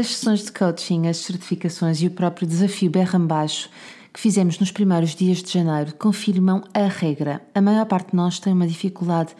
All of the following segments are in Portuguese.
As sessões de coaching, as certificações e o próprio desafio berram baixo que fizemos nos primeiros dias de janeiro confirmam a regra. A maior parte de nós tem uma dificuldade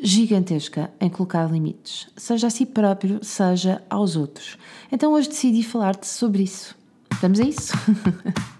gigantesca em colocar limites, seja a si próprio, seja aos outros. Então hoje decidi falar-te sobre isso. Vamos a isso?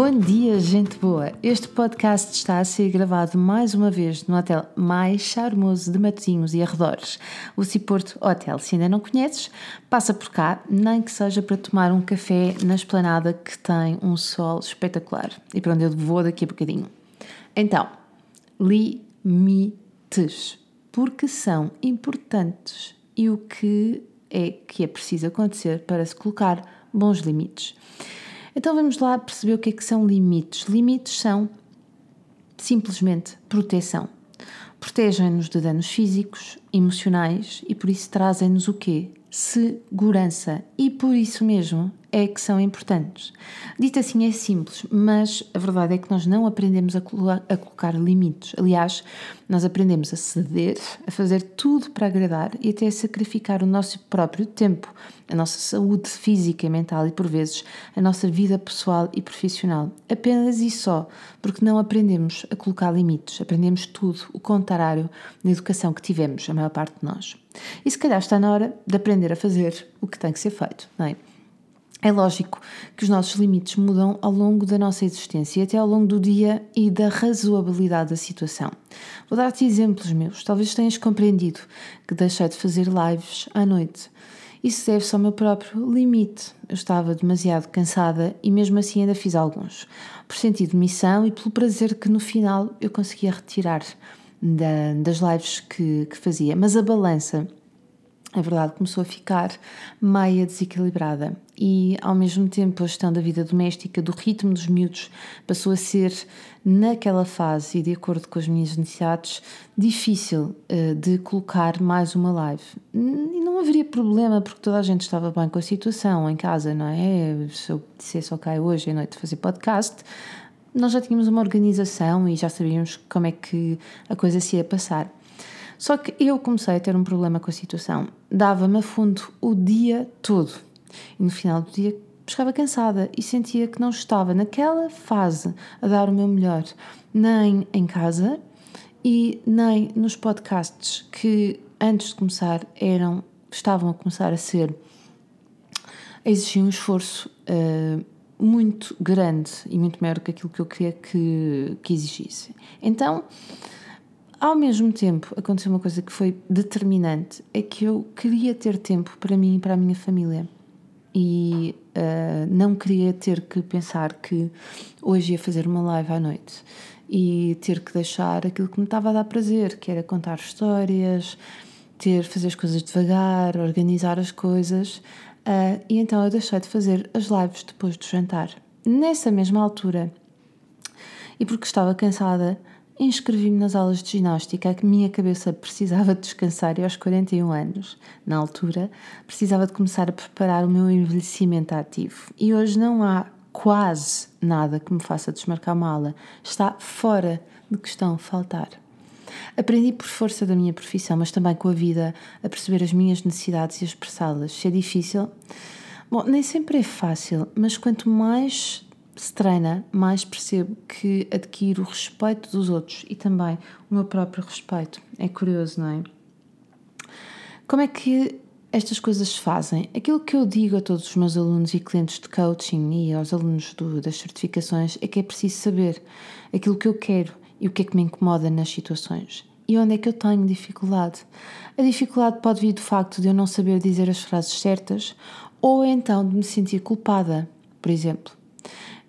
Bom dia, gente boa! Este podcast está a ser gravado mais uma vez no hotel mais charmoso de Matosinhos e arredores, o Ciporto Hotel. Se ainda não conheces, passa por cá, nem que seja para tomar um café na esplanada que tem um sol espetacular e para onde eu vou daqui a bocadinho. Então, limites, porque são importantes e o que é que é preciso acontecer para se colocar bons limites. Então vamos lá perceber o que é que são limites. Limites são simplesmente proteção. Protegem-nos de danos físicos, emocionais e por isso trazem-nos o quê? Segurança. E por isso mesmo é que são importantes. Dito assim é simples, mas a verdade é que nós não aprendemos a, a, colocar limites. Aliás, nós aprendemos a ceder, a fazer tudo para agradar e até a sacrificar o nosso próprio tempo, a nossa saúde física e mental e, por vezes, a nossa vida pessoal e profissional. Apenas e só porque não aprendemos a colocar limites. Aprendemos tudo, o contrário na educação que tivemos, a maior parte de nós. E se calhar está na hora de aprender a fazer o que tem que ser feito, não é? É lógico que os nossos limites mudam ao longo da nossa existência até ao longo do dia e da razoabilidade da situação. Vou dar-te exemplos meus. Talvez tenhas compreendido que deixei de fazer lives à noite. Isso deve-se ao meu próprio limite. Eu estava demasiado cansada e mesmo assim ainda fiz alguns. Por sentido de missão e pelo prazer que no final eu conseguia retirar da, das lives que, que fazia. Mas a balança a verdade começou a ficar meia desequilibrada e ao mesmo tempo a gestão da vida doméstica, do ritmo dos miúdos, passou a ser naquela fase e de acordo com as minhas necessidades difícil uh, de colocar mais uma live. E não haveria problema porque toda a gente estava bem com a situação em casa, não é? Se eu dissesse ok hoje à noite fazer podcast, nós já tínhamos uma organização e já sabíamos como é que a coisa se ia passar. Só que eu comecei a ter um problema com a situação. Dava-me a fundo o dia todo. E no final do dia ficava cansada e sentia que não estava naquela fase a dar o meu melhor, nem em casa e nem nos podcasts que antes de começar eram estavam a começar a ser a exigir um esforço uh, muito grande e muito maior que aquilo que eu queria que, que exigisse. Então ao mesmo tempo, aconteceu uma coisa que foi determinante: é que eu queria ter tempo para mim e para a minha família. E uh, não queria ter que pensar que hoje ia fazer uma live à noite e ter que deixar aquilo que me estava a dar prazer, que era contar histórias, ter fazer as coisas devagar, organizar as coisas. Uh, e então eu deixei de fazer as lives depois do jantar. Nessa mesma altura, e porque estava cansada, inscrevi-me nas aulas de ginástica, a minha cabeça precisava de descansar e aos 41 anos, na altura, precisava de começar a preparar o meu envelhecimento ativo. E hoje não há quase nada que me faça desmarcar uma aula. Está fora de questão faltar. Aprendi por força da minha profissão, mas também com a vida, a perceber as minhas necessidades e a expressá-las. Se é difícil, bom, nem sempre é fácil, mas quanto mais se treina, mais percebo que adquiro o respeito dos outros e também o meu próprio respeito. É curioso, não é? Como é que estas coisas se fazem? Aquilo que eu digo a todos os meus alunos e clientes de coaching e aos alunos do, das certificações é que é preciso saber aquilo que eu quero e o que é que me incomoda nas situações. E onde é que eu tenho dificuldade? A dificuldade pode vir do facto de eu não saber dizer as frases certas ou então de me sentir culpada, por exemplo.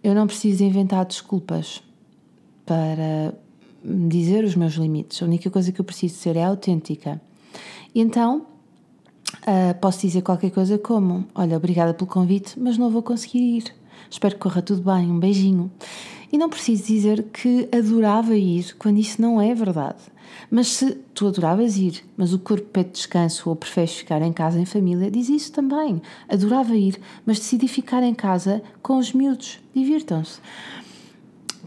Eu não preciso inventar desculpas para dizer os meus limites. A única coisa que eu preciso ser é autêntica. E então, Uh, posso dizer qualquer coisa como: Olha, obrigada pelo convite, mas não vou conseguir ir. Espero que corra tudo bem, um beijinho. E não preciso dizer que adorava ir quando isso não é verdade. Mas se tu adoravas ir, mas o corpo pede descanso ou preferes ficar em casa em família, diz isso também. Adorava ir, mas decidi ficar em casa com os miúdos. Divirtam-se.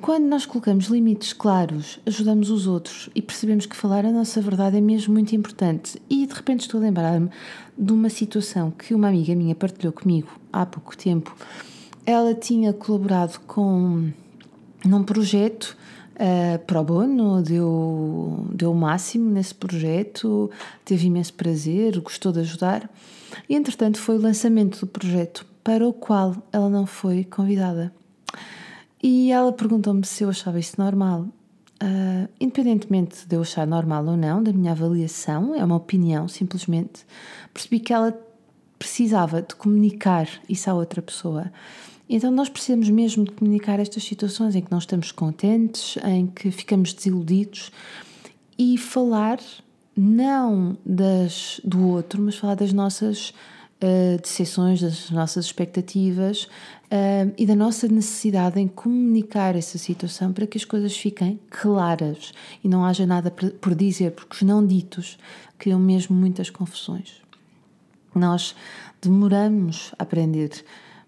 Quando nós colocamos limites claros, ajudamos os outros e percebemos que falar a nossa verdade é mesmo muito importante. E de repente estou a lembrar-me de uma situação que uma amiga minha partilhou comigo há pouco tempo. Ela tinha colaborado com num projeto uh, pro bono, deu, deu o máximo nesse projeto, teve imenso prazer, gostou de ajudar. E entretanto foi o lançamento do projeto para o qual ela não foi convidada. E ela perguntou-me se eu achava isso normal. Uh, independentemente de eu achar normal ou não, da minha avaliação, é uma opinião simplesmente, percebi que ela precisava de comunicar isso à outra pessoa. Então nós precisamos mesmo de comunicar estas situações em que não estamos contentes, em que ficamos desiludidos e falar não das do outro, mas falar das nossas uh, decepções, das nossas expectativas uh, e da nossa necessidade em comunicar essa situação para que as coisas fiquem claras e não haja nada por dizer, porque os não ditos criam mesmo muitas confusões. Nós demoramos a aprender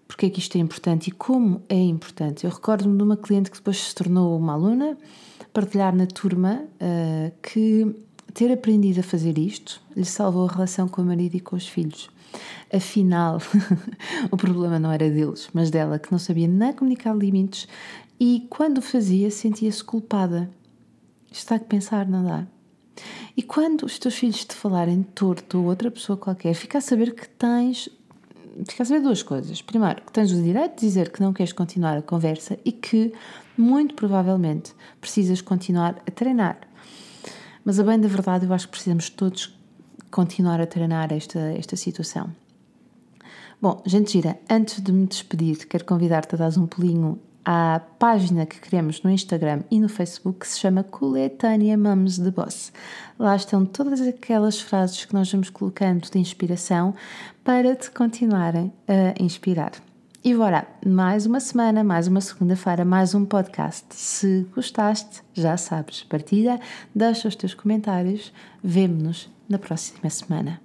porque é que isto é importante e como é importante. Eu recordo-me de uma cliente que depois se tornou uma aluna, partilhar na turma uh, que ter aprendido a fazer isto lhe salvou a relação com o marido e com os filhos. Afinal, o problema não era deles, mas dela, que não sabia nem comunicar limites e, quando fazia, sentia-se culpada. Está a pensar, não dá? E quando os teus filhos te falarem torto ou outra pessoa qualquer, fica a saber que tens. Fica a saber duas coisas. Primeiro, que tens o direito de dizer que não queres continuar a conversa e que, muito provavelmente, precisas continuar a treinar. Mas, a bem da verdade, eu acho que precisamos todos continuar a treinar esta, esta situação. Bom, gente gira, antes de me despedir, quero convidar-te a dar um pulinho à página que criamos no Instagram e no Facebook que se chama Coletânea Mums de Boss. Lá estão todas aquelas frases que nós vamos colocando de inspiração para te continuarem a inspirar. E bora, mais uma semana, mais uma segunda-feira, mais um podcast. Se gostaste, já sabes, partilha, deixa os teus comentários, vemo-nos na próxima semana.